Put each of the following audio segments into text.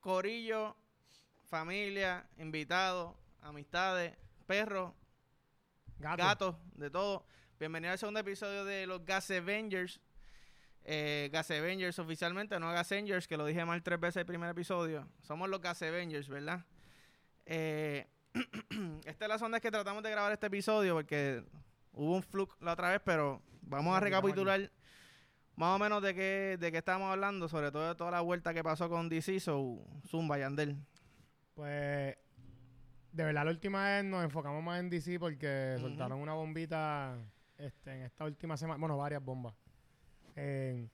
Corillo, familia, invitados, amistades, perros, Gato. gatos, de todo. Bienvenido al segundo episodio de los Gas Avengers. Eh, Gas Avengers oficialmente, no Gas Avengers, que lo dije mal tres veces el primer episodio. Somos los Gas Avengers, ¿verdad? Eh, esta es la sonda que tratamos de grabar este episodio porque hubo un fluke la otra vez, pero vamos a recapitular más o menos de qué, de qué estamos hablando, sobre todo de toda la vuelta que pasó con DC, so Zumba Yandel. Pues, de verdad, la última vez nos enfocamos más en DC porque soltaron una bombita este, en esta última semana. Bueno, varias bombas. Eh,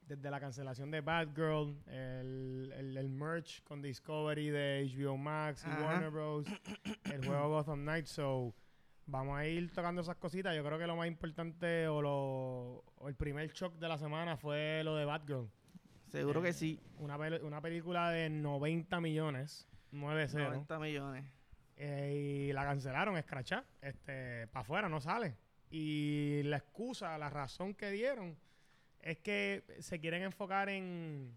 desde la cancelación de Batgirl, el, el, el merch con Discovery de HBO Max y Ajá. Warner Bros., el juego Gotham Knights. So, vamos a ir tocando esas cositas. Yo creo que lo más importante o, lo, o el primer shock de la semana fue lo de Batgirl. Seguro Eh, que sí. Una, pel- una película de 90 millones, 9-0. 90 millones. Eh, y la cancelaron, escrachá. Este, para afuera, no sale. Y la excusa, la razón que dieron es que se quieren enfocar en.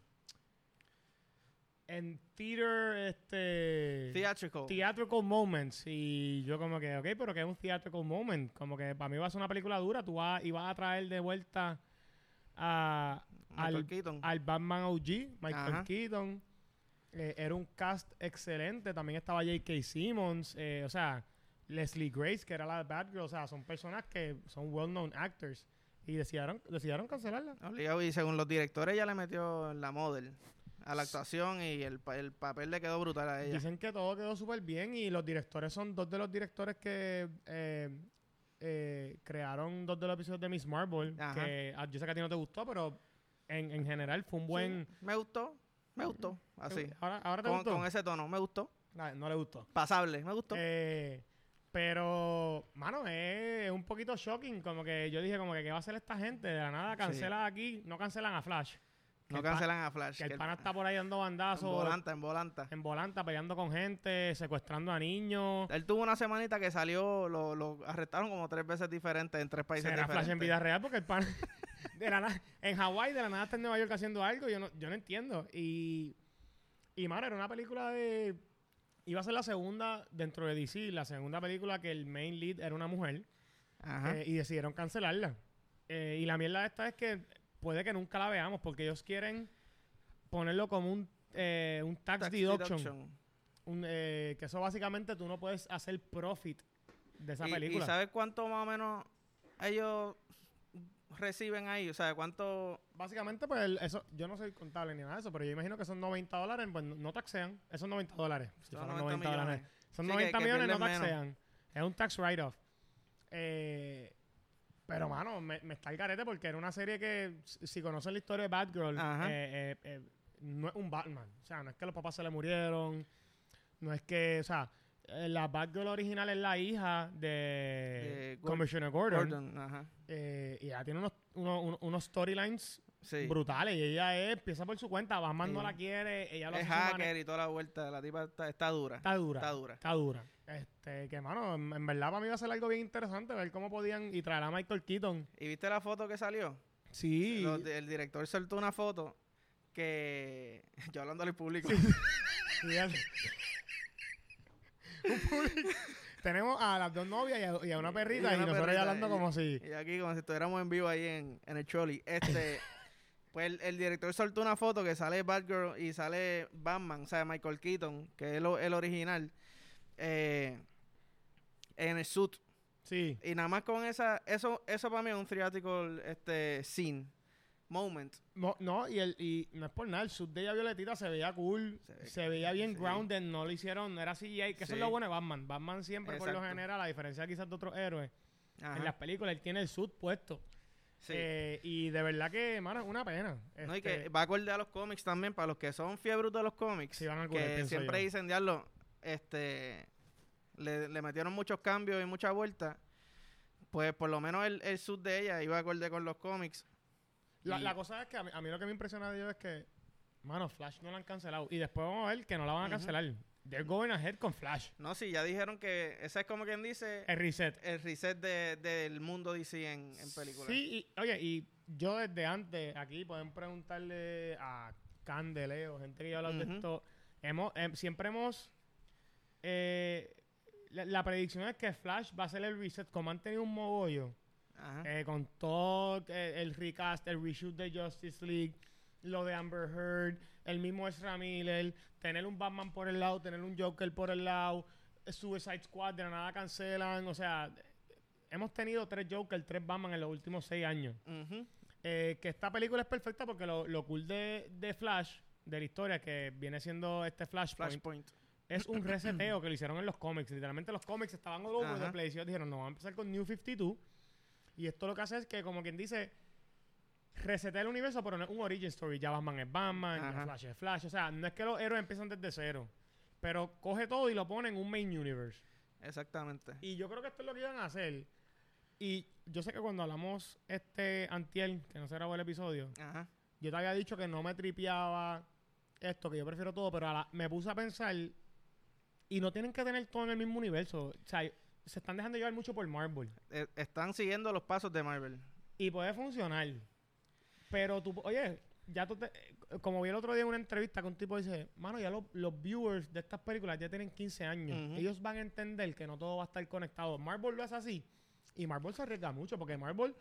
En theater, este. Theatrical. Theatrical moments. Y yo, como que, ok, pero que es un theatrical moment. Como que para mí va a ser una película dura. Tú vas y vas a traer de vuelta a. Michael al, Keaton. al Batman OG, Michael Ajá. Keaton. Eh, era un cast excelente. También estaba J.K. Simmons. eh, o sea, Leslie Grace, que era la Batgirl. O sea, son personas que son well-known actors. Y decidieron, decidieron cancelarla. Obligado, y según los directores, ella le metió la model a la actuación y el, el papel le quedó brutal a ella. Dicen que todo quedó súper bien y los directores son dos de los directores que eh, eh, crearon dos de los episodios de Miss Marvel. Ajá. Que ah, yo sé que a ti no te gustó, pero en, en general fue un buen... Sí, me gustó, me gustó, así. Ahora, ahora te Con, gustó. con ese tono, me gustó. Ah, no le gustó. Pasable, me gustó. Eh, pero, mano, es un poquito shocking. Como que yo dije, como que, ¿qué va a hacer esta gente? De la nada cancelan aquí, no cancelan a Flash. No cancelan a Flash. Que el pana está por ahí dando en bandazos. volanta, en volanta. En volanta, peleando con gente, secuestrando a niños. Él tuvo una semanita que salió, lo, lo arrestaron como tres veces diferentes en tres países Será diferentes. Flash en vida real porque el pan de la na- en Hawái de la nada está en Nueva York haciendo algo yo no, yo no entiendo y y mano era una película de iba a ser la segunda dentro de DC la segunda película que el main lead era una mujer Ajá. eh, y decidieron cancelarla Eh, y la mierda esta es que puede que nunca la veamos porque ellos quieren ponerlo como un eh, un tax, Tax deduction, deduction. Un, eh, que eso básicamente tú no puedes hacer profit de esa y, película ¿Y sabes cuánto más o menos ellos reciben ahí? O sea, ¿cuánto...? Básicamente, pues el- eso, yo no soy contable ni nada de eso, pero yo imagino que son 90 dólares, pues no, taxean. Esos 90 dólares. Si Son fueron 90 90 dólares. millones. Son Sí, que- 90 que millones, no menos. taxean. Es un tax write-off. Eh, pero, mano, me, me está el carete porque era una serie que, si conocen la historia de Batgirl, eh, eh, eh, no es un Batman. O sea, no es que los papás se le murieron. No es que, o sea, la Batgirl original es la hija de Commissioner Gordon. Gordon, ajá. Y ella tiene unos, unos- unos storylines Sí. brutales. Y ella es- empieza por su cuenta. Batman Sí. no la quiere. Ella lo Es hacker y toda la vuelta. La tipa está, está dura. Está dura. Está dura. Está dura. Este, que, mano, en, en verdad para mí va a ser algo bien interesante ver cómo podían y traer a Michael Keaton. ¿Y viste la foto que salió? Sí. Los el director soltó una foto que... Yo hablando al público. Fíjate. Un público. Tenemos a las dos novias y a, y a una perrita y, una nosotros perrita, ya hablando como si... Y aquí como si estuviéramos en vivo ahí en, en el Choli. Este... Pues el, el director soltó una foto que sale Batgirl y sale Batman, o sea, Michael Keaton, que es lo- el original, eh, en el suit. Sí. Y nada más con esa, eso, eso para mí es un theatrical este, scene, moment. No, no, y, el, y no es por nada, el sub de ella violetita se veía cool, Se se, ve- veía bien sí. grounded, no lo hicieron, no era CGI, que eso es lo bueno de Batman. Batman siempre, por lo general, a diferencia quizás de otros héroes, Ajá. en las películas él tiene el suit puesto. Sí. Eh, y de verdad que, mano, es una pena. No, y Este, que va acorde a los cómics también, para los que son fiebres de los cómics. Sí, van a acordar, que siempre yo. dicen, diablo, este, le, le metieron muchos cambios y mucha vuelta. Pues por lo menos el, el sud de ella iba acorde con los cómics. la, y- la cosa es que a mí, a mí lo que me impresiona de ellos es que, mano, Flash no la han cancelado. Y después vamos a ver que no la van a cancelar. They're going ahead con Flash. No, sí, ya dijeron que ese es como quien dice El reset. el reset de- del mundo DC en, en películas. Sí, y, oye, y yo desde antes, aquí pueden preguntarle a Candeleo, gente que ya ha hablado de esto hemos, em, siempre hemos... eh, la, la predicción es que Flash va a ser el reset, como han tenido un mogollo, Ajá. eh, con todo eh, el recast, el reshoot de Justice League, lo de Amber Heard, el mismo Ezra Miller, tener un Batman por el lado, tener un Joker por el lado, Suicide Squad de la nada cancelan, o sea, hemos tenido tres Joker, tres Batman en los últimos seis años. Eh, que esta película es perfecta porque lo, lo cool de, de Flash, de la historia, que viene siendo este Flashpoint, Flashpoint. es un reseteo que lo hicieron en los cómics. Literalmente los cómics estaban all over the place. Y ellos dijeron, no, vamos a empezar con New 52. Y esto lo que hace es que, como quien dice, resetea el universo, pero no es un origin story. Ya Batman es Batman, ya. Flash es Flash. O sea, no es que los héroes empiezan desde cero. Pero coge todo y lo pone en un main universe. Exactamente. Y yo creo que esto es lo que iban a hacer. Y yo sé que cuando hablamos este antiel, que no se grabó el episodio, Ajá. yo te había dicho que no me tripeaba esto, que yo prefiero todo, pero a la- me puse a pensar y no tienen que tener todo en el mismo universo. O sea, se están dejando llevar mucho por Marvel. Eh, están siguiendo los pasos de Marvel. Y puede funcionar. Pero tú, oye, ya tú te, como vi el otro día en una entrevista que un tipo dice, mano, ya los, los viewers de estas películas ya tienen 15 años. Ellos van a entender que no todo va a estar conectado. Marvel lo es así. Y Marvel se arriesga mucho porque Marvel,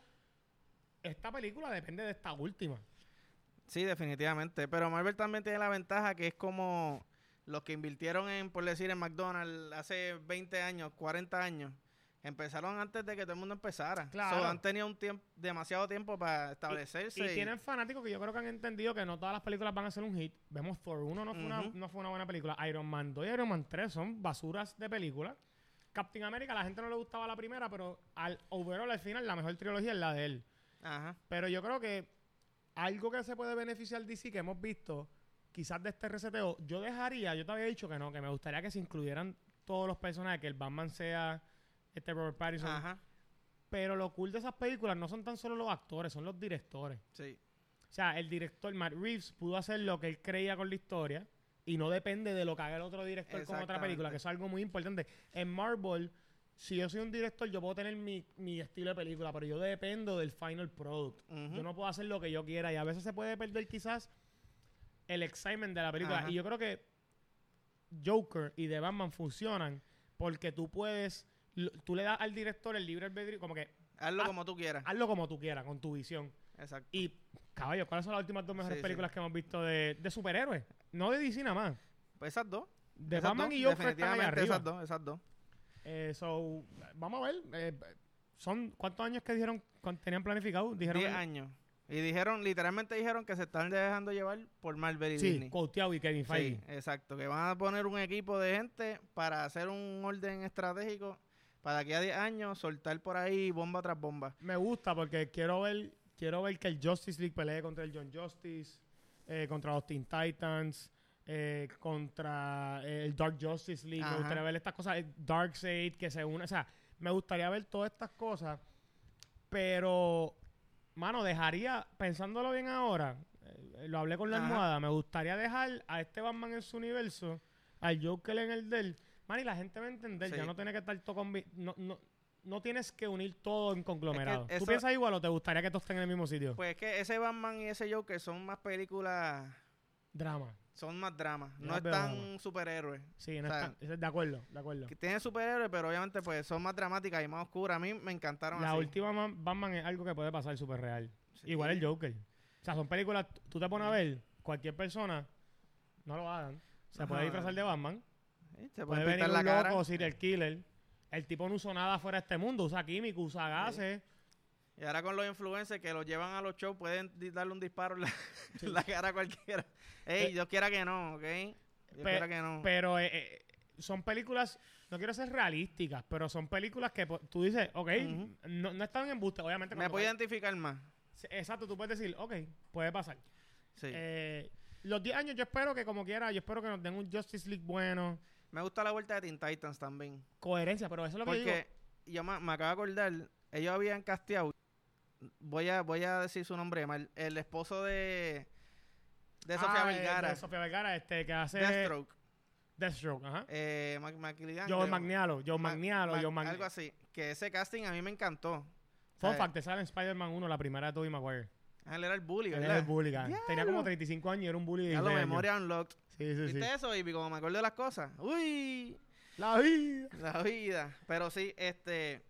esta película depende de esta última. Sí, definitivamente. Pero Marvel también tiene la ventaja que es como los que invirtieron en, por decir, en McDonald's hace 20 años, 40 años. Empezaron antes de que todo el mundo empezara. Claro. So, han tenido un tiempo, demasiado tiempo para establecerse. Y tienen fanáticos que yo creo que han entendido que no todas las películas van a ser un hit. Vemos Thor 1 no fue, una, no fue una buena película. Iron Man 2 y Iron Man 3 son basuras de película. Captain America, a la gente no le gustaba la primera, pero al overall, al final, la mejor trilogía es la de él. Ajá. Pero yo creo que algo que se puede beneficiar DC que hemos visto, quizás de este reseteo, yo dejaría, yo te había dicho que no, que me gustaría que se incluyeran todos los personajes, que el Batman sea este Robert Pattinson. Ajá. Pero lo cool de esas películas no son tan solo los actores, son los directores. Sí. O sea, el director Matt Reeves pudo hacer lo que él creía con la historia y no depende de lo que haga el otro director con otra película, que eso es algo muy importante. En Marvel, si yo soy un director, yo puedo tener mi, mi estilo de película, pero yo dependo del final product. Yo no puedo hacer lo que yo quiera y a veces se puede perder quizás el excitement de la película. Ajá. Y yo creo que Joker y The Batman funcionan porque tú puedes, lo- tú le das al director el libre albedrío, como que Hazlo como tú quieras. hazlo como tú quieras, con tu visión. Exacto. Y, caballo, ¿cuáles son las últimas dos mejores Sí, sí. películas que hemos visto de, de superhéroes? No de DC nada más. Pues esas dos. De esas Batman dos, y Joker están ahí arriba. Esas dos, esas dos. Eh, so, vamos a ver. eh, son ¿Cuántos años que dijeron tenían planificado? Dijeron 10 años. Y dijeron, literalmente dijeron que se están dejando llevar por Marvel y Sí, Disney. Couteau y Kevin Feige. Sí, exacto. Que van a poner un equipo de gente para hacer un orden estratégico para que a 10 años soltar por ahí bomba tras bomba. Me gusta porque quiero ver quiero ver que el Justice League pelee contra el John Justice, eh, contra los Teen Titans, eh, contra eh, el Dark Justice League. Ajá. Me gustaría ver estas cosas, Darkseid, que se une. O sea, me gustaría ver todas estas cosas. Pero, mano, dejaría, pensándolo bien ahora, eh, lo hablé con la Ajá. almohada, me gustaría dejar a este Batman en su universo, al Joker en el del. Man, y la gente va a entender, Sí. ya no tiene que estar todo combi- no, no, no tienes que unir todo en conglomerado. ¿Tú eso- piensas igual o te gustaría que todos estén en el mismo sitio? Pues es que ese Batman y ese Joker son más películas, Drama. son más dramas. Yo No es tan drama. superhéroes. Sí, no O sea, está- es de acuerdo, de acuerdo. Que tienen superhéroes, pero obviamente pues son más dramáticas y más oscuras. A mí me encantaron La así. última Ma- Batman es algo que puede pasar súper real. Sí. Igual el Joker. O sea, son películas, tú te pones a ver, cualquier persona, no lo hagan. Se puede Ajá. disfrazar de Batman, Sí, Se puede puede venir pintar un la cara. loco, serial killer. El tipo no usó nada fuera de este mundo, usa químico, usa gases. Y ahora con los influencers que los llevan a los shows pueden darle un disparo en la, en la cara a cualquiera. Ey, Eh, Dios quiera que no, ¿ok? Dios pe- quiera que no. Pero eh, eh, son películas, no quiero ser realísticas, pero son películas que tú dices, ok, no, no están en buste, obviamente. Me puedo identificar más. Sí, Exacto, tú puedes decir, ok, puede pasar. Sí. Eh, los 10 años yo espero que como quiera, yo espero que nos den un Justice League bueno, Me gusta la vuelta de Teen Titans también. coherencia, pero eso es lo que yo digo. Porque yo me, me acabo de acordar, ellos habían casteado, voy a, voy a decir su nombre mal, el esposo de, de Sofía Ah, eh, Vergara, de Sofía Vergara, este, que hace Deathstroke, Deathstroke, ajá. eh, Mac- Maclillan, Joe. Magnialo, Joe Ma- Magnialo, Ma- Joe Magnialo. Algo así, que ese casting a mí me encantó. Fun fact, te sale en Spider-Man 1, la primera de Tobey Maguire. Él era el bully, Él ¿verdad? era el bully. Tenía como Diablo. 35 años y era un bully de Ya lo 16 años. memoria unlocked. Sí, sí, sí. ¿Viste eso, baby? Como me acuerdo de las cosas. Uy, La vida. la vida. Pero sí, este...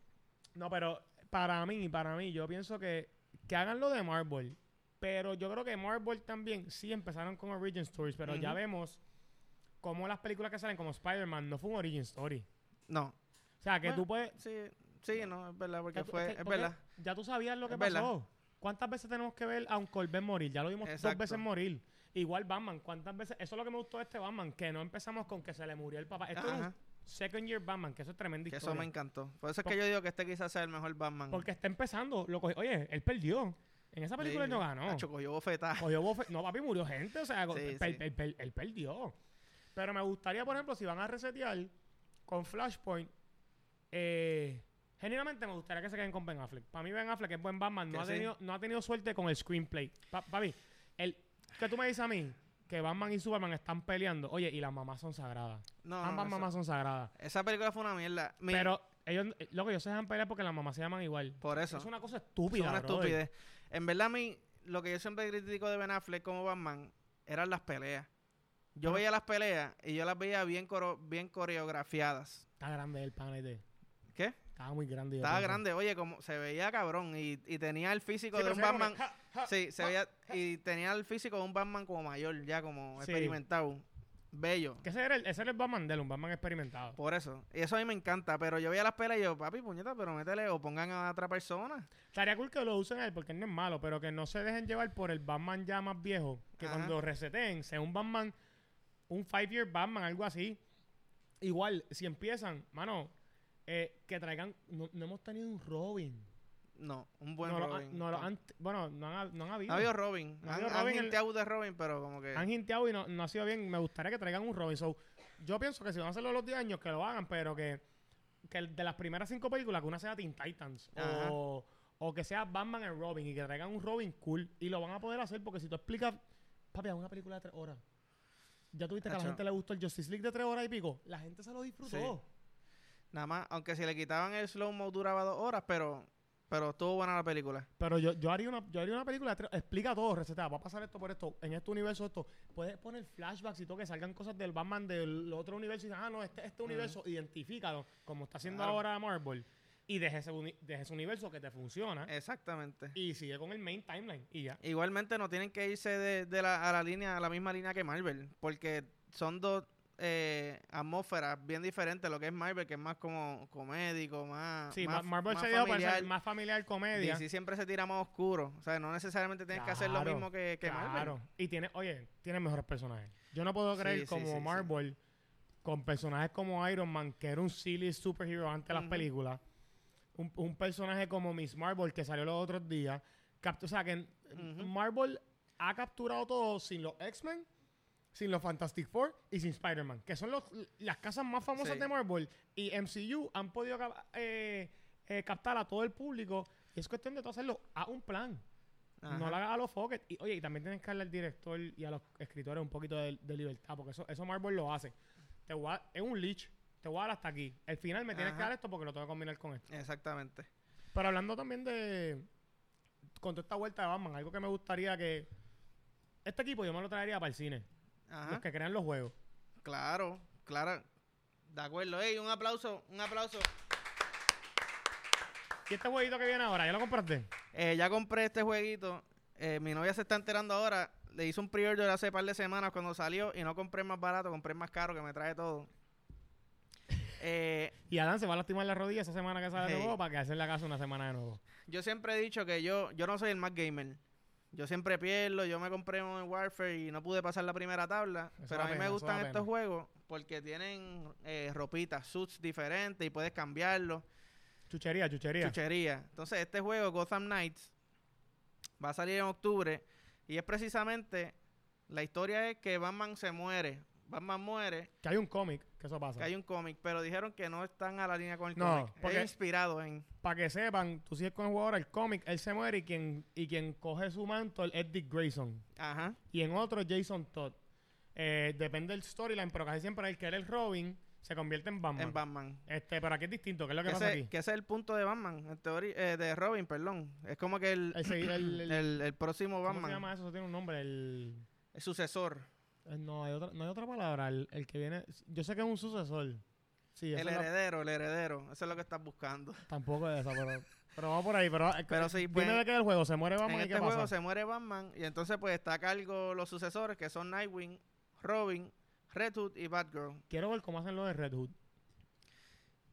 No, pero para mí, para mí, yo pienso que, que hagan lo de Marvel. Pero yo creo que Marvel también, sí empezaron con Origin Stories, pero ya vemos cómo las películas que salen como Spider-Man no fue un Origin Story. No. O sea, que Bueno, tú puedes... Sí, sí, no, es verdad, porque tú- fue... que- Es porque verdad. Ya tú sabías lo que Es verdad. pasó. ¿Cuántas veces tenemos que ver a un Colbert morir? Ya lo vimos dos veces morir. Igual Batman, ¿cuántas veces? Eso es lo que me gustó de este Batman, que no empezamos con que se le murió el papá. Esto es un second year Batman, que eso es tremenda Que eso me encantó. Por eso es Por- que yo digo que este quizás sea el mejor Batman. Porque está empezando. Lo cogió- Oye, él perdió. En esa película él no ganó. Nacho, cogió bofetada. Cogió bofe- No, papi, murió gente. O sea, Sí, él, sí. él- él- él perdió. Pero me gustaría, por ejemplo, si van a resetear con Flashpoint, eh, genuinamente me gustaría que se queden con Ben Affleck. Para mí Ben Affleck es buen Batman. No ha, sí. tenido, no ha tenido suerte con el screenplay. Pa- papi, el, que tú me dices a mí que Batman y Superman están peleando. Oye, y las mamás son sagradas. No, Ambas mamás son sagradas. Esa película fue una mierda. Mi- Pero ellos, eh, loco, ellos se dejan pelear porque las mamás se llaman igual. por eso. Es una cosa Es estúpida, una brother. estupidez. En verdad, a mí, lo que yo siempre critico de Ben Affleck como Batman eran las peleas. Yo veía las peleas y yo las veía bien, coro- bien coreografiadas. Está grande el panel de... ¿Qué? Estaba muy grande. yo Estaba pienso. grande, oye, como se veía cabrón y, y tenía el físico Sí, de pero un se ve como Batman. que, ja, Sí, se veía y tenía el físico de un Batman como mayor, ya como Sí. experimentado. Bello. Que ese era, el, ese era el Batman de él, un Batman experimentado. Por eso. Y eso a mí me encanta. Pero yo veía las peleas y yo, papi, puñeta, pero métele o pongan a otra persona. Estaría cool que lo usen a él porque él no es malo, pero que no se dejen llevar por el Batman ya más viejo. Que Ajá. cuando reseten, sea un Batman, un five year Batman, algo así. Igual, si empiezan, mano, eh, que traigan. No, no hemos tenido un Robin. No, un buen no Robin. han- no lo han- bueno, no han, no han habido. No ha habido Robin. No ha han, habido han Robin en- hinteado de Robin, pero como que... Han hinteado y no, no ha sido bien. Me gustaría que traigan un Robin. So, yo pienso que si van a hacerlo los 10 años, que lo hagan, pero que, que el de las primeras cinco películas, que una sea Teen Titans. O, o que sea Batman and Robin y que traigan un Robin cool. Y lo van a poder hacer porque si tú explicas, papi, es una película de tres horas. Ya tuviste que a la gente le gustó el Justice League de tres horas y pico. La gente se lo disfrutó. Nada más, aunque si le quitaban el slow-mo duraba dos horas, pero pero estuvo buena la película. Pero yo, yo haría una, yo haría una película explica todo, receta, va a pasar esto por esto, en este universo esto. Puedes poner flashbacks y todo, que salgan cosas del Batman del otro universo y dices, ah, no, este, este universo, identifícalo, como está haciendo Claro. ahora Marvel. Y deje ese, uni- deje ese universo que te funciona Exactamente. y sigue con el main timeline y ya. Igualmente no tienen que irse de, de la, a la línea, a la misma línea que Marvel, porque son dos eh, atmósferas bien diferentes. Lo que es Marvel, que es más como comédico, más, Sí, más, Ma- Marvel más se dio para ser más familiar comedia. DC siempre se tira más oscuro. O sea, no necesariamente tienes que hacer lo mismo que, que Marvel. Claro. Y tiene, oye, tiene mejores personajes. Yo no puedo Sí, creer sí, como sí, sí. Marvel, con personajes como Iron Man, que era un silly superhero antes de las películas. Un, un personaje como Miss Marvel, que salió los otros días. Capt- o sea, que Ujú. Marvel ha capturado todo sin los X-Men, sin los Fantastic Four y sin Spider-Man, que son los, las casas más famosas Sí. de Marvel. Y MCU han podido eh, eh, captar a todo el público. Y es cuestión de tú hacerlo a un plan. No lo hagas a los foques. Y oye, y también tienes que darle al director y a los escritores un poquito de, de libertad, porque eso, eso Marvel lo hace. Te voy a- es un leech, te voy a dar hasta aquí. Al final me tienes que dar esto porque lo tengo que combinar con esto. Exactamente. Pero hablando también de. Con toda esta vuelta de Batman, algo que me gustaría que. Este equipo yo me lo traería para el cine. Ajá. Los que crean los juegos. Claro, claro. De acuerdo. Ey, un aplauso, un aplauso. ¿Y este jueguito que viene ahora? ¿Ya lo compraste? Eh, ya compré este jueguito. Eh, mi novia se está enterando ahora. Le hice un pre-order hace par de semanas cuando salió y no compré más barato, compré más caro que me trae todo. Eh, Y Adán se va a lastimar la rodilla esa semana que sale de nuevo para que hacer la casa una semana de nuevo. yo siempre he dicho que yo, yo no soy el más gamer. Yo siempre pierdo, yo me compré un Warfare y no pude pasar la primera tabla. Eso pero a mí pena, me gustan estos juegos porque tienen eh, ropitas, suits diferentes y puedes cambiarlos. Chuchería, chuchería. Chuchería. Entonces, este juego, Gotham Knights, va a salir en octubre. Y es precisamente, la historia es que Batman se muere. Batman muere, que hay un cómic, que eso pasa. que hay un cómic, pero dijeron que no están a la línea con el No, cómic. porque- Es inspirado en... Para que sepan, tú sigues con el jugador, el cómic, él se muere y quien, y quien coge su manto es Dick Grayson. Ajá. Y en otro, Jason Todd. Eh, depende del storyline, pero casi siempre el que era el Robin se convierte en Batman. En Batman. Este, pero aquí es distinto, ¿qué es lo que pasa aquí? que ese es el punto de Batman, en teoría, eh, de Robin, perdón. Es como que el, El, el- el- el, el próximo ¿Cómo se Batman, llama eso? Eso tiene un nombre. El, el sucesor. Eh, No hay otra, no hay otra palabra. El, el que viene. Yo sé que es un sucesor. Sí, El la- heredero, el heredero. Eso es lo que estás buscando. tampoco es esa, pero, pero vamos por ahí. Pero, eh, Pero sí, dime pues, de qué es el juego. ¿Se muere Batman en y este qué juego se muere Batman y entonces pues está a cargo los sucesores que son Nightwing, Robin, Red Hood y Batgirl. Quiero ver cómo hacen lo de Red Hood.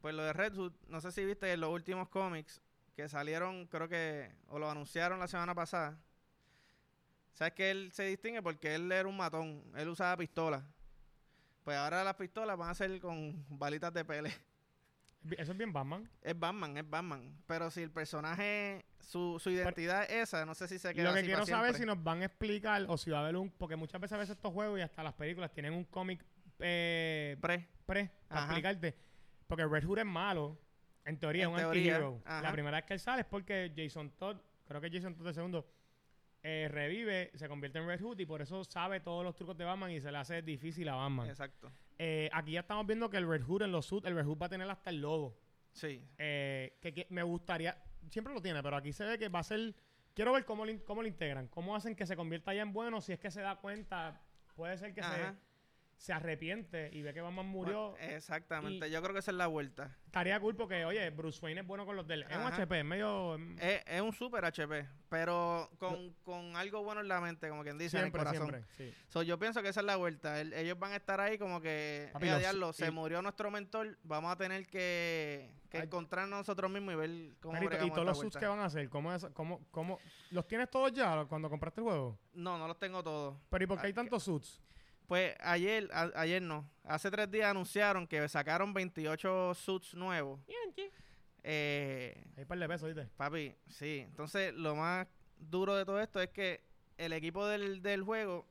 Pues lo de Red Hood, no sé si viste en los últimos cómics que salieron, creo que, o lo anunciaron la semana pasada. ¿Sabes que él se distingue? Porque él era un matón, él usaba pistolas. Pues ahora las pistolas van a ser con balitas de pele. Eso es bien Batman. Es Batman, es Batman. Pero si el personaje, su, su identidad es esa, no sé si se queda Lo que así quiero saber es si nos van a explicar o si va a haber un... Porque muchas veces a veces estos juegos y hasta las películas tienen un cómic eh, Pre. pre para Ajá. explicarte. Porque Red Hood es malo. En teoría En es un anti-hero. La primera vez que él sale es porque Jason Todd, creo que Jason Todd de segundo, eh, revive, se convierte en Red Hood y por eso sabe todos los trucos de Batman y se le hace difícil a Batman. Exacto. Eh, aquí ya estamos viendo que el Red Hood en los suits, el Red Hood va a tener hasta el logo. Sí. Eh, que, que me gustaría, siempre lo tiene, pero aquí se ve que va a ser, quiero ver cómo lo, cómo lo integran, cómo hacen que se convierta ya en bueno, si es que se da cuenta, puede ser que Ajá. se arrepiente y ve que Batman murió. Bueno, exactamente. Yo creo que esa es la vuelta. Estaría cool porque, oye, Bruce Wayne es bueno con los del... Es un. HP, es medio... mm, Es, es un super HP, pero con, con algo bueno en la mente, como quien dice, siempre, en el corazón. siempre, sí. So, yo pienso que esa es la vuelta. El- ellos van a estar ahí como que, Papi, "Eh, los- diablo, se y- murió nuestro mentor, vamos a tener que, que encontrarnos nosotros mismos y ver cómo Marito, ¿Y todos los vuelta". que van a hacer? ¿Cómo, es, cómo, cómo, ¿Los tienes todos ya cuando compraste el juego? No, no los tengo todos. Pero ¿y por qué hay Ah, tantos suits? Pues ayer, a- ayer no, hace tres días anunciaron que sacaron 28 suits nuevos. Eh, Hay un par de pesos, ¿viste? Papi, sí. Entonces, lo más duro de todo esto es que el equipo del, del juego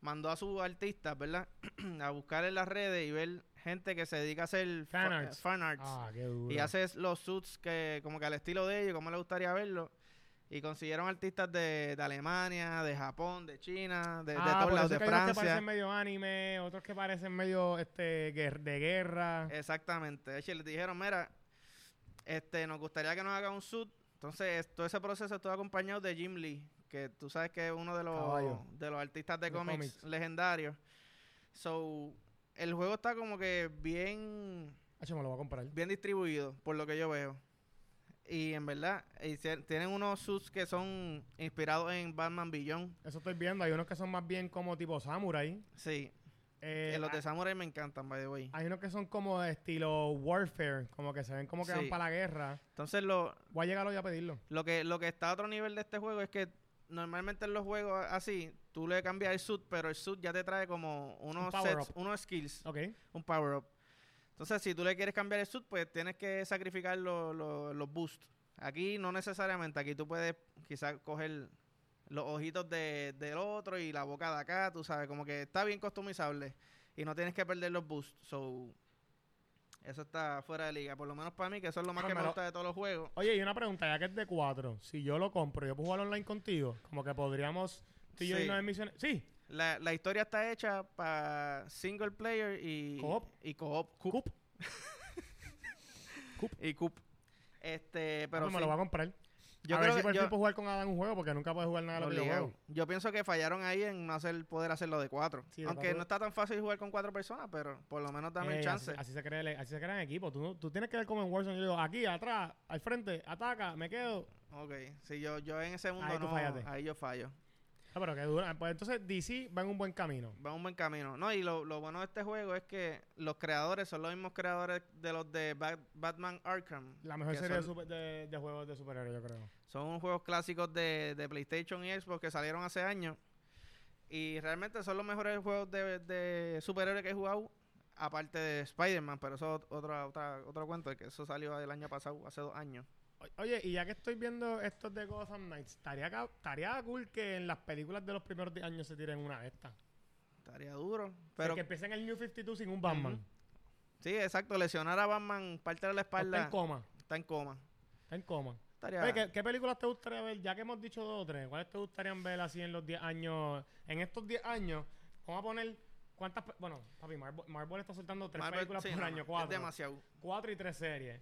mandó a sus artistas, ¿verdad? a buscar en las redes y ver gente que se dedica a hacer Fan fa- arts. fan arts. Ah, qué duro. y hace los suits que como que al estilo de ellos, como le gustaría verlo. Y consiguieron artistas de, de Alemania, de Japón, de China, de, de Ah, todos lados, de es que hay unos que Francia. parecen medio anime, otros que parecen medio este de guerra. Exactamente. De hecho, les dijeron, mira, este, nos gustaría que nos haga un suit. Entonces, todo ese proceso estuvo acompañado de Jim Lee, que tú sabes que es uno de los, Caballo. de los artistas de, De cómics, cómics. legendarios. So, el juego está como que bien, me lo voy a comprar. bien distribuido, por lo que yo veo. Y en verdad, hici- tienen unos suits que son inspirados en Batman Beyond. Eso estoy viendo. Hay unos que son más bien como tipo samurai. Sí, Eh, Eh, los de hay- Samurai me encantan, by the way. hay unos que son como de estilo warfare, como que se ven como que van para la guerra. Entonces, lo, Voy a llegar hoy a pedirlo. Lo que, lo que está a otro nivel de este juego es que normalmente en los juegos así, tú le cambias el suit, pero el suit ya te trae como unos sets, unos skills, Ok. un power up. Entonces, si tú le quieres cambiar el suit, pues tienes que sacrificar lo- lo- los boosts. Aquí no necesariamente, aquí tú puedes quizás coger los ojitos de, del otro y la boca de acá, tú sabes, como que está bien customizable y no tienes que perder los boosts. So, eso está fuera de liga, por lo menos para mí, que eso es lo más que me lo- gusta de todos los juegos. Oye, y una pregunta, ya que es de 4, si yo lo compro, ¿yo puedo jugar online contigo? Como que podríamos tú y yo Sí. irnos en misiones. Sí, La, la historia está hecha para single player y Co-op. y co-op. Coop. Y coop. Este, pero Pero me sí, lo voy a comprar. yo a creo ver si por yo, fin puedo jugar con Adam un juego, porque nunca puedes jugar nada de los videojuegos. Yo pienso que fallaron ahí en no hacer poder hacerlo de cuatro. Sí, de Aunque cuatro. no está tan fácil jugar con cuatro personas, pero por lo menos dame Ey, chance. Así, así se crea el- así se crean equipos. Tú, tú tienes que ver como en Warzone. Yo digo, aquí, atrás, al frente, ataca, me quedo. Ok, si yo, yo en ese mundo Ahí tú no, fallaste. ahí yo fallo. Ah, pero que dura. Pues entonces DC va en un buen camino. Va un buen camino. No, y lo, lo bueno de este juego es que los creadores son los mismos creadores de los de Bat- Batman Arkham. La mejor serie de, son- super- de, de juegos de superhéroes, yo creo. Son unos juegos clásicos de, de PlayStation y Xbox que salieron hace años. Y realmente son los mejores juegos de, de superhéroes que he jugado. Aparte de Spider-Man, pero eso es otra, otra, otro cuento, que eso salió el año pasado, hace dos años. O- Oye, y ya que estoy viendo estos de Gotham Knights, estaría, estaría cool que en las películas de los primeros 10 años se tiren una de estas. Estaría duro. Pero Pero que empiecen el New 52 sin un Batman. Sí, exacto, lesionar a Batman, parte de la O Está espalda, en coma. está en coma. Está en coma. Estaría, Oye, ¿qué, qué películas te gustaría ver? Ya que hemos dicho dos o tres, ¿cuáles te gustarían ver así en los 10 años? En estos 10 años, vamos a poner. ¿Cuántas? Bueno, papi, Marvel, Marvel está soltando tres Marvel, películas sí, por no, año, cuatro. Es demasiado. Cuatro y tres series.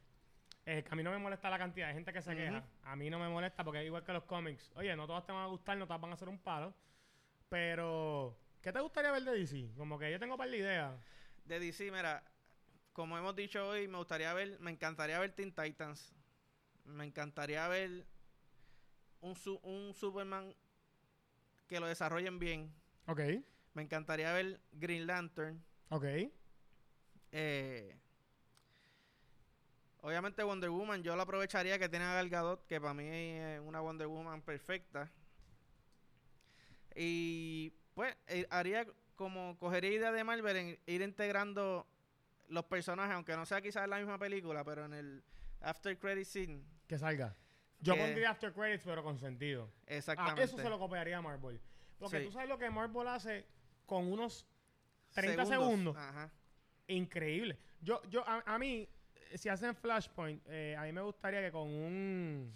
Eh, que a mí no me molesta la cantidad de gente que se queja. A mí no me molesta porque es igual que los cómics. Oye, no todas te van a gustar, no todas van a ser un palo. Pero ¿Qué te gustaría ver de DC? Como que yo tengo par de ideas. De DC, mira, como hemos dicho hoy, me gustaría ver, me encantaría ver Teen Titans. Me encantaría ver un, su- un Superman que lo desarrollen bien. Ok, Me encantaría ver Green Lantern. ok. Eh, obviamente Wonder Woman, yo la aprovecharía que tiene a Gal Gadot, que para mí es una Wonder Woman perfecta. Y pues eh, haría como cogería idea de Marvel en ir integrando los personajes, aunque no sea quizás en la misma película, pero en el after credit scene. Que salga. Yo Que- pondría After Credits, pero con sentido. Ah, Exactamente. eso se lo copiaría a Marvel. Porque Sí. tú sabes lo que Marvel hace con unos 30 segundos. Ajá. Increíble. Yo, yo, a, a mí, si hacen Flashpoint, eh, a mí me gustaría que con un.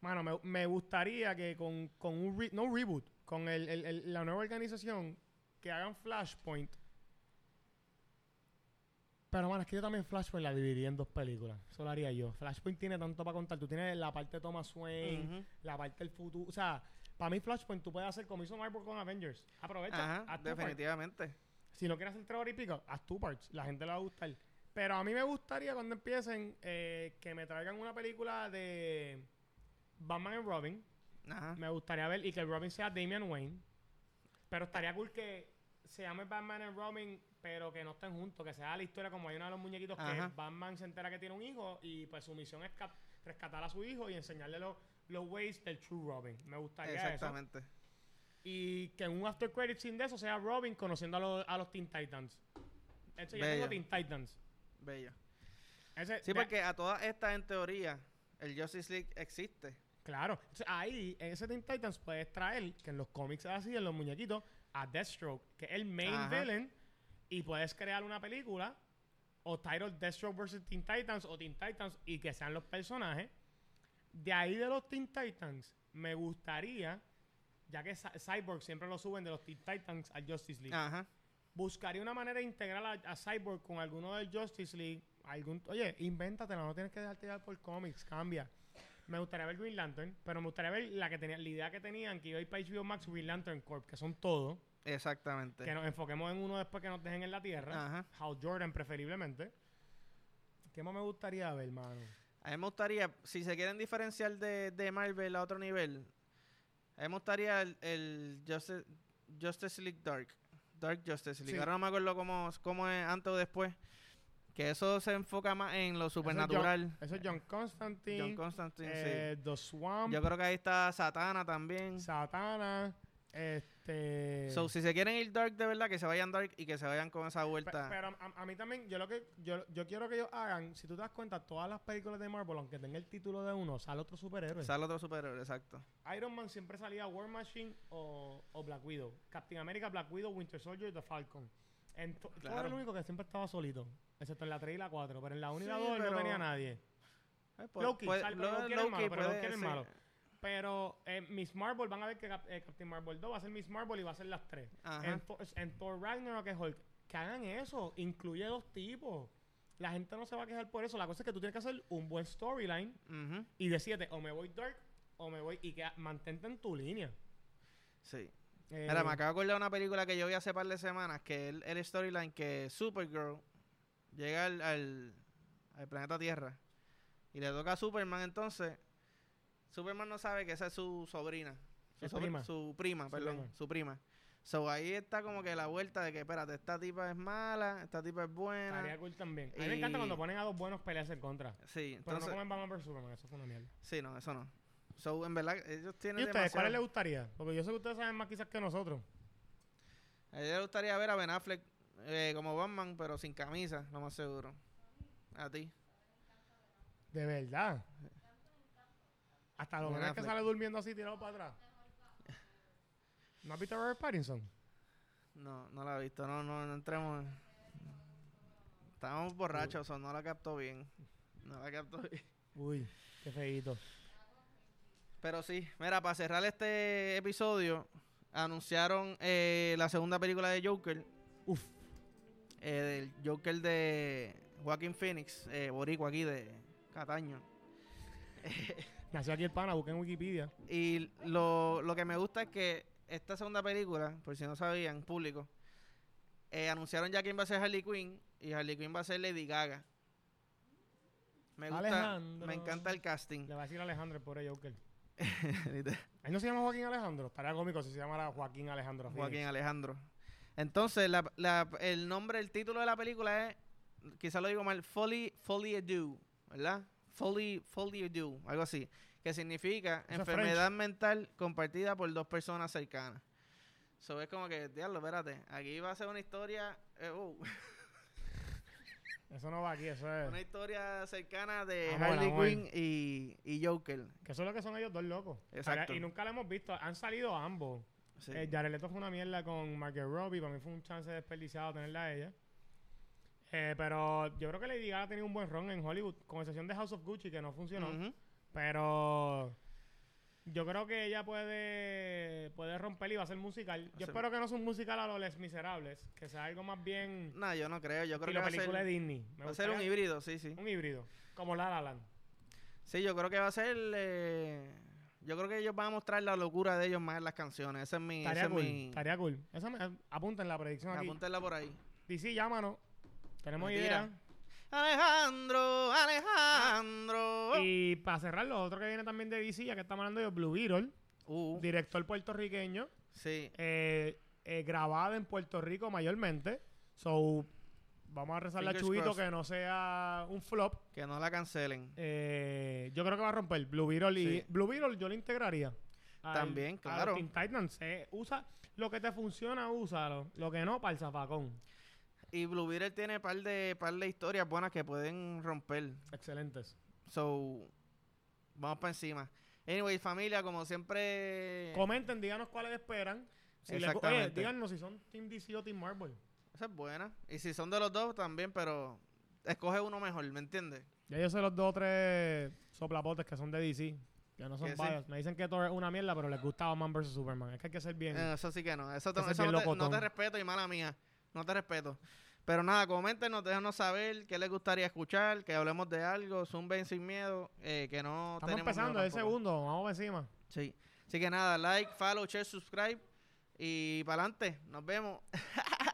Mano, me, me gustaría que con, con un. re- no reboot, con el, el- el- la nueva organización, que hagan Flashpoint. Pero, mano, es que yo también Flashpoint la dividiría en dos películas. Eso lo haría yo. Flashpoint tiene tanto para contar. Tú tienes la parte de Thomas Wayne, la parte del futuro. O sea, para mí Flashpoint tú puedes hacer como hizo Marvel con Avengers. Aprovecha. Ajá, definitivamente. Si no quieres hacer tres horas y pico, haz two parts. La gente le va a gustar. Pero a mí me gustaría cuando empiecen eh, que me traigan una película de Batman y Robin. Ajá. Me gustaría ver y que el Robin sea Damian Wayne. Pero estaría cool que se llame Batman y Robin, pero que no estén juntos. Que sea la historia como hay uno de los muñequitos Ajá. que Batman se entera que tiene un hijo y pues su misión es rescatar a su hijo y enseñarle los, los ways del true Robin. Me gustaría eso. Exactamente. Y que en un after credit scene de eso sea Robin conociendo a los, a los Teen Titans. Eso ya tengo Bello. Teen Titans. Bello. Ese- Sí, de- porque a todas estas, en teoría, el Justice League existe. Claro. Entonces, ahí, en ese Teen Titans puedes traer, que en los cómics es así, en los muñequitos, a Deathstroke, que es el main Ajá. villain, y puedes crear una película, o title Deathstroke vs. Teen Titans, o Teen Titans, y que sean los personajes. De ahí de los Teen Titans, me gustaría, ya que Cy- Cyborg siempre lo suben de los Teen Titans al Justice League. Ajá. Buscaría una manera de integrar a, a Cyborg con alguno del Justice League. Algún, oye, invéntatela, no tienes que dejarte llevar por cómics, cambia. Me gustaría ver Green Lantern, pero me gustaría ver la que tenía, la idea que tenían, que iba a ir para HBO Max Green Lantern Corp, que son todos. Exactamente. Que nos enfoquemos en uno después que nos dejen en la Tierra. Ajá. Hal Jordan, preferiblemente. ¿Qué más me gustaría ver, mano? A mí me gustaría, si se quieren diferenciar de, de Marvel a otro nivel, a mí me gustaría el, el Justice, Justice League Dark. Dark Justice League. Sí. Ahora no me acuerdo cómo, cómo es antes o después. Que eso se enfoca más en lo supernatural. Eso es John Constantine. John Constantine, eh, The sí. Swamp. Yo creo que ahí está Satana también. Satana. Este. So, si se quieren ir dark de verdad, que se vayan dark y que se vayan con esa vuelta. Pero a, a mí también, yo lo que yo, yo quiero que ellos hagan, si tú te das cuenta, todas las películas de Marvel, aunque tenga el título de uno, sale otro superhéroe. Sale otro superhéroe, exacto. Iron Man siempre salía War Machine o, o Black Widow. Captain America, Black Widow, Winter Soldier y The Falcon. En to- Claro. era el único que siempre estaba solito, excepto en la 3 y la 4, pero en la 1 y la Sí, 2 pero- no tenía nadie. Eh, pu- Loki, puede- lo- Loki era el malo, Loki pero Loki era el sí. Pero eh, Miss Marvel, van a ver que eh, Captain Marvel 2 va a ser Miss Marvel y va a ser las 3. Ajá. En, Thor- en Thor Ragnarok es Hulk. Que hagan eso. Incluye dos tipos. La gente no se va a quejar por eso. La cosa es que tú tienes que hacer un buen storyline y decirte o me voy dark o me voy y que mantente en tu línea. Sí. Eh, Mira, me acabo de acordar de una película que yo vi hace par de semanas, que el, el storyline que Supergirl llega al, al, al planeta Tierra y le toca a Superman entonces. Superman no sabe que esa es su sobrina. Su, prima. su prima, perdón, prima. su prima. So ahí está como que la vuelta de que, espérate, esta tipa es mala, esta tipa es buena. Estaría cool también. A mí me encanta Y- cuando ponen a dos buenos peleas en contra. Sí, Pero entonces, no comen Batman vs Superman, eso fue una mierda. sí, no, eso no. So, en verdad, ellos tienen ¿Y ustedes, cuáles les demasiado- gustaría? Porque yo sé que ustedes saben más quizás que nosotros. A ella le gustaría ver a Ben Affleck eh, como Batman, pero sin camisa, lo más seguro. A ti. De verdad. Hasta lo menos que sale durmiendo así tirado para atrás. ¿No has visto a Robert Pattinson? No, no la he visto. No, no, no entremos. Estábamos borrachos, o no la captó bien. No la captó bien. Uy, qué feíto. Pero sí, mira, para cerrar este episodio, anunciaron eh, la segunda película de Joker. Uf. eh, del Joker de Joaquín Phoenix, eh, boricua aquí de Cataño. Nació aquí el pana, busquen en Wikipedia. Y lo, lo que me gusta es que esta segunda película, por si no sabían, público, eh, anunciaron ya quién va a ser Harley Quinn y Harley Quinn va a ser Lady Gaga. Me gusta, Alejandro. me encanta el casting. Le va a decir Alejandro el pobre Joker. Él no se llama Joaquín Alejandro. Estaría cómico si se llamara Joaquín Alejandro. Joaquín Phoenix. Alejandro. Entonces, la, la- el nombre, el título de la película es, quizá lo digo mal, Folly, Folly Ado, ¿verdad? Folly, Folly Ado, algo así. Que significa enfermedad mental compartida por dos personas cercanas. So es como que, diablo, espérate, aquí va a ser una historia, eh, uh, Eso no va aquí, eso es. una historia cercana de Amor, Harley. Quinn y, y Joker. Que eso es lo que son ellos dos locos. Exacto. Y nunca lo hemos visto. Han salido ambos. Sí. Eh, Jared Leto fue una mierda con Margot Robbie. Para mí fue un chance desperdiciado tenerla a ella. Eh, pero yo creo que Lady Gaga ha tenido un buen run en Hollywood, con excepción de House of Gucci, que no funcionó. Pero yo creo que ella puede, puede romper y va a ser musical. Yo espero que no sea un musical a los Les Miserables, que sea algo más bien No, yo no creo, yo creo que va película ser, de Disney. Me va a ser un híbrido, sí, sí. un híbrido, como La La Land. Sí, yo creo que va a ser. eh, yo creo que ellos van a mostrar la locura de ellos más en las canciones. Ese es mi. Ese Estaría es cool, mi estaría cool. Esa me, apunten la predicción aquí. apúntenla por ahí. DC, llámanos. Tenemos Me idea. Alejandro, Alejandro. Y para cerrar, lo otro que viene también de DC, ya que estamos hablando de Blue Beetle, Uh, director puertorriqueño, sí. eh, eh, grabada en Puerto Rico mayormente. So, vamos a rezarle a Chubito crossed. que no sea un flop. Que no la cancelen. Eh, yo creo que va a romper Blue Beetle. Y. Blue Beetle yo lo integraría. al- También, a los claro. Teen Titans. Eh, usa lo que te funciona, úsalo. Lo que no, para el zafacón. Y Blue Beetle tiene par de, par de historias buenas que pueden romper. Excelentes. So, vamos para encima. Anyway, familia, como siempre. Comenten, díganos cuáles esperan. Si les gu- oye, Exactamente. díganos si son Team DC o Team Marvel. Esa es buena. Y si son de los dos también, pero escoge uno mejor, ¿me entiendes? Ya yo sé los dos o tres soplapotes que son de DC. Que no son sí. bias. Me dicen que Thor es una mierda, pero les gusta Batman vs Superman. Es que hay que ser bien. Eh, eso sí que no. Eso, te- es eso no, te, no te respeto y mala mía. No te respeto. Pero nada, coméntenos, déjanos saber qué les gustaría escuchar, que hablemos de algo, zumben sin miedo, eh, que no Estamos tenemos empezando, tampoco. segundo. Vamos para encima. Sí. Así que nada, like, follow, share, subscribe y para adelante. Nos vemos.